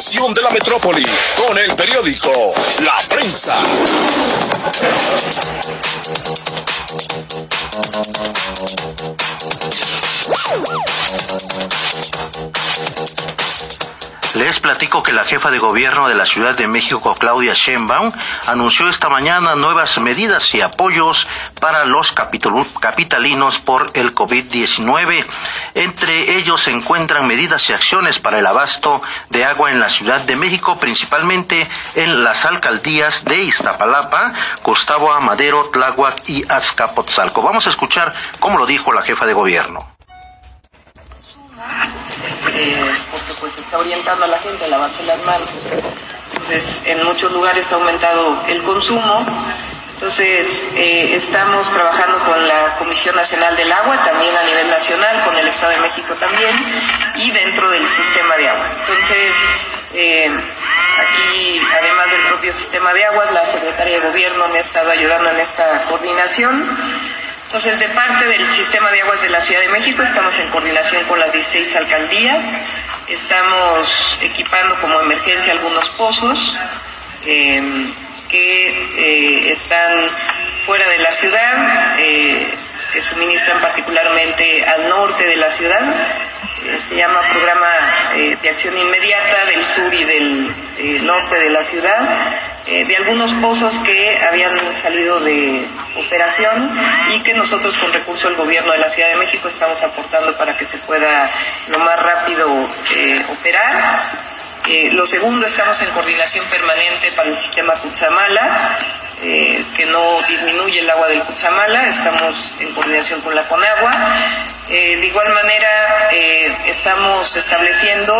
de la metrópoli con el periódico La Prensa. Les platico que la jefa de gobierno de la Ciudad de México, Claudia Sheinbaum, anunció esta mañana nuevas medidas y apoyos para los capitalinos por el COVID-19. Entre ellos se encuentran medidas y acciones para el abasto de agua en la Ciudad de México, principalmente en las alcaldías de Iztapalapa, Gustavo Amadero, Tláhuac y Azcapotzalco. Vamos a escuchar cómo lo dijo la jefa de gobierno. Porque pues está orientando a la gente a lavarse las manos. Entonces, en muchos lugares ha aumentado el consumo. Entonces, eh, estamos trabajando con la Comisión Nacional del Agua, también a nivel nacional, con el Estado de México también, y dentro del sistema de agua. Entonces, eh, aquí, además del propio sistema de aguas, la Secretaría de Gobierno me ha estado ayudando en esta coordinación. Entonces, de parte del sistema de aguas de la Ciudad de México, estamos en coordinación con las 16 alcaldías, estamos equipando como emergencia algunos pozos em, que eh, están fuera de la ciudad, eh, que suministran particularmente al norte de la ciudad. Eh, se llama Programa de Acción Inmediata del sur y del norte de la ciudad eh, de algunos pozos que habían salido de operación y que nosotros con recurso del gobierno de la Ciudad de México estamos aportando para que se pueda lo más rápido eh, operar. Eh, lo segundo, estamos en coordinación permanente para el sistema Cutzamala, que no disminuye el agua del Cutzamala, estamos en coordinación con la Conagua. de igual manera, estamos estableciendo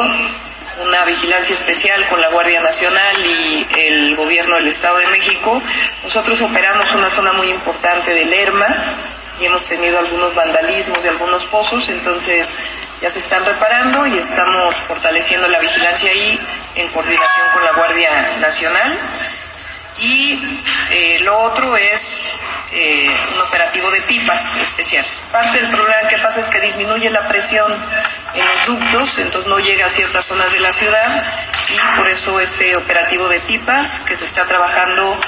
una vigilancia especial con la Guardia Nacional y el gobierno del Estado de México. Nosotros operamos una zona muy importante de Lerma y hemos tenido algunos vandalismos de algunos pozos, entonces ya se están reparando y estamos fortaleciendo la vigilancia ahí en coordinación con la Guardia Nacional. Y eh, lo otro es eh, un operativo de pipas especial. Parte del problema que pasa es que disminuye la presión en los ductos, entonces no llega a ciertas zonas de la ciudad y por eso este operativo de pipas que se está trabajando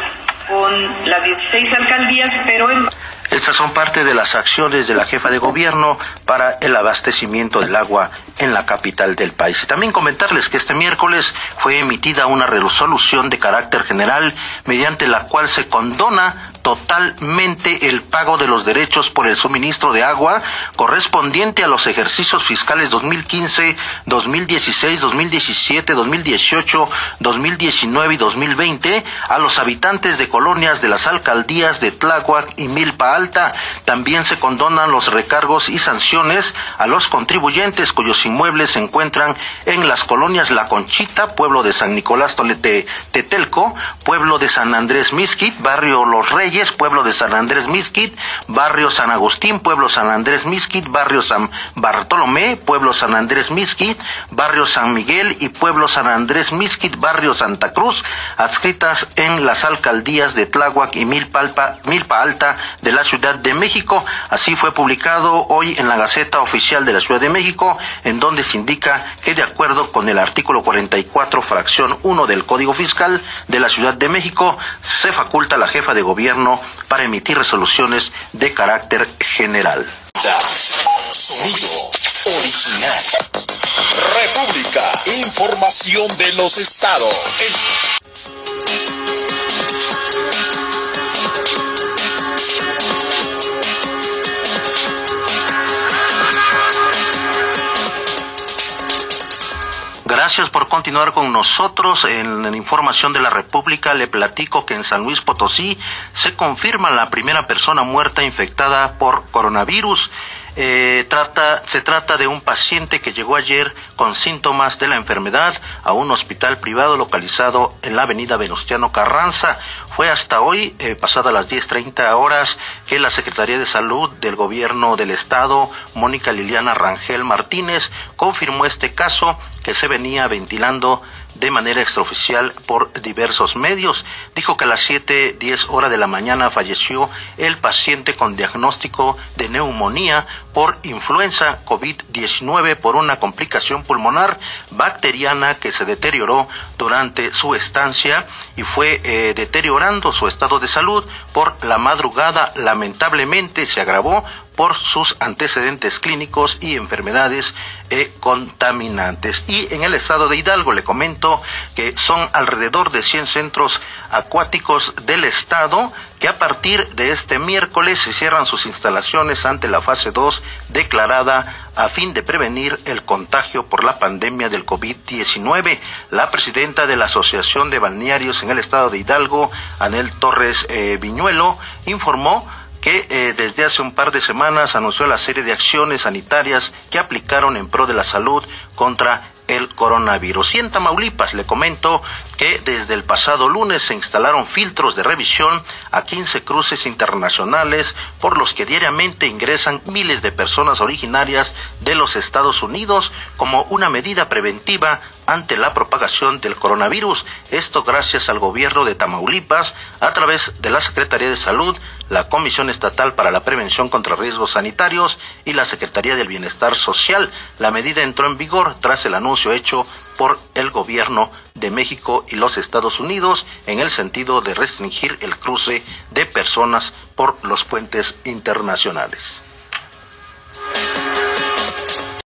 con las 16 alcaldías, pero en... Estas son parte de las acciones de la jefa de gobierno para el abastecimiento del agua en la capital del país. También comentarles que este miércoles fue emitida una resolución de carácter general mediante la cual se condona totalmente el pago de los derechos por el suministro de agua correspondiente a los ejercicios fiscales 2015, 2016, 2017, 2018, 2019 y 2020 a los habitantes de colonias de las alcaldías de Tláhuac y Milpa Alta. También se condonan los recargos y sanciones a los contribuyentes cuyos inmuebles se encuentran en las colonias La Conchita, pueblo de San Nicolás Tolete, Tetelco, pueblo de San Andrés Misquit, barrio Los Reyes, pueblo de San Andrés Misquit, barrio San Agustín, pueblo San Andrés Misquit, barrio San Bartolomé, pueblo San Andrés Misquit, barrio San Miguel y pueblo San Andrés Misquit, barrio Santa Cruz, adscritas en las alcaldías de Tláhuac y Milpa, Milpa Alta de la Ciudad de México. Así fue publicado hoy en la Gaceta Oficial de la Ciudad de México, en donde se indica que de acuerdo con el artículo 44, fracción 1 del Código Fiscal de la Ciudad de México, se faculta a la jefa de gobierno para emitir resoluciones de carácter general. Sonido original. República. Información de los estados. Gracias por continuar con nosotros. En la información de la República le platico que en San Luis Potosí se confirma la primera persona muerta infectada por coronavirus. Eh, se trata de un paciente que llegó ayer con síntomas de la enfermedad a un hospital privado localizado en la avenida Venustiano Carranza. Fue hasta hoy, eh, pasadas las 10.30 horas, que la Secretaría de Salud del Gobierno del Estado, Mónica Liliana Rangel Martínez, confirmó este caso que se venía ventilando de manera extraoficial por diversos medios. Dijo que a las 7, 10 horas de la mañana falleció el paciente con diagnóstico de neumonía por influenza COVID-19 por una complicación pulmonar bacteriana que se deterioró durante su estancia y fue eh, deteriorando su estado de salud por la madrugada. Lamentablemente se agravó por sus antecedentes clínicos y enfermedades eh, contaminantes. Y en el estado de Hidalgo le comento que son alrededor de 100 centros acuáticos del estado que a partir de este miércoles se cierran sus instalaciones ante la fase 2 declarada a fin de prevenir el contagio por la pandemia del COVID-19. La presidenta de la Asociación de Balnearios en el estado de Hidalgo, Anel Torres eh, Viñuelo, informó que eh, desde hace un par de semanas anunció la serie de acciones sanitarias que aplicaron en pro de la salud contra el coronavirus. Y en Tamaulipas le comento que desde el pasado lunes se instalaron filtros de revisión a 15 cruces internacionales por los que diariamente ingresan miles de personas originarias de los Estados Unidos como una medida preventiva ante la propagación del coronavirus. Esto gracias al gobierno de Tamaulipas a través de la Secretaría de Salud, la Comisión Estatal para la Prevención contra Riesgos Sanitarios y la Secretaría del Bienestar Social. La medida entró en vigor tras el anuncio hecho por el gobierno de México y los Estados Unidos en el sentido de restringir el cruce de personas por los puentes internacionales.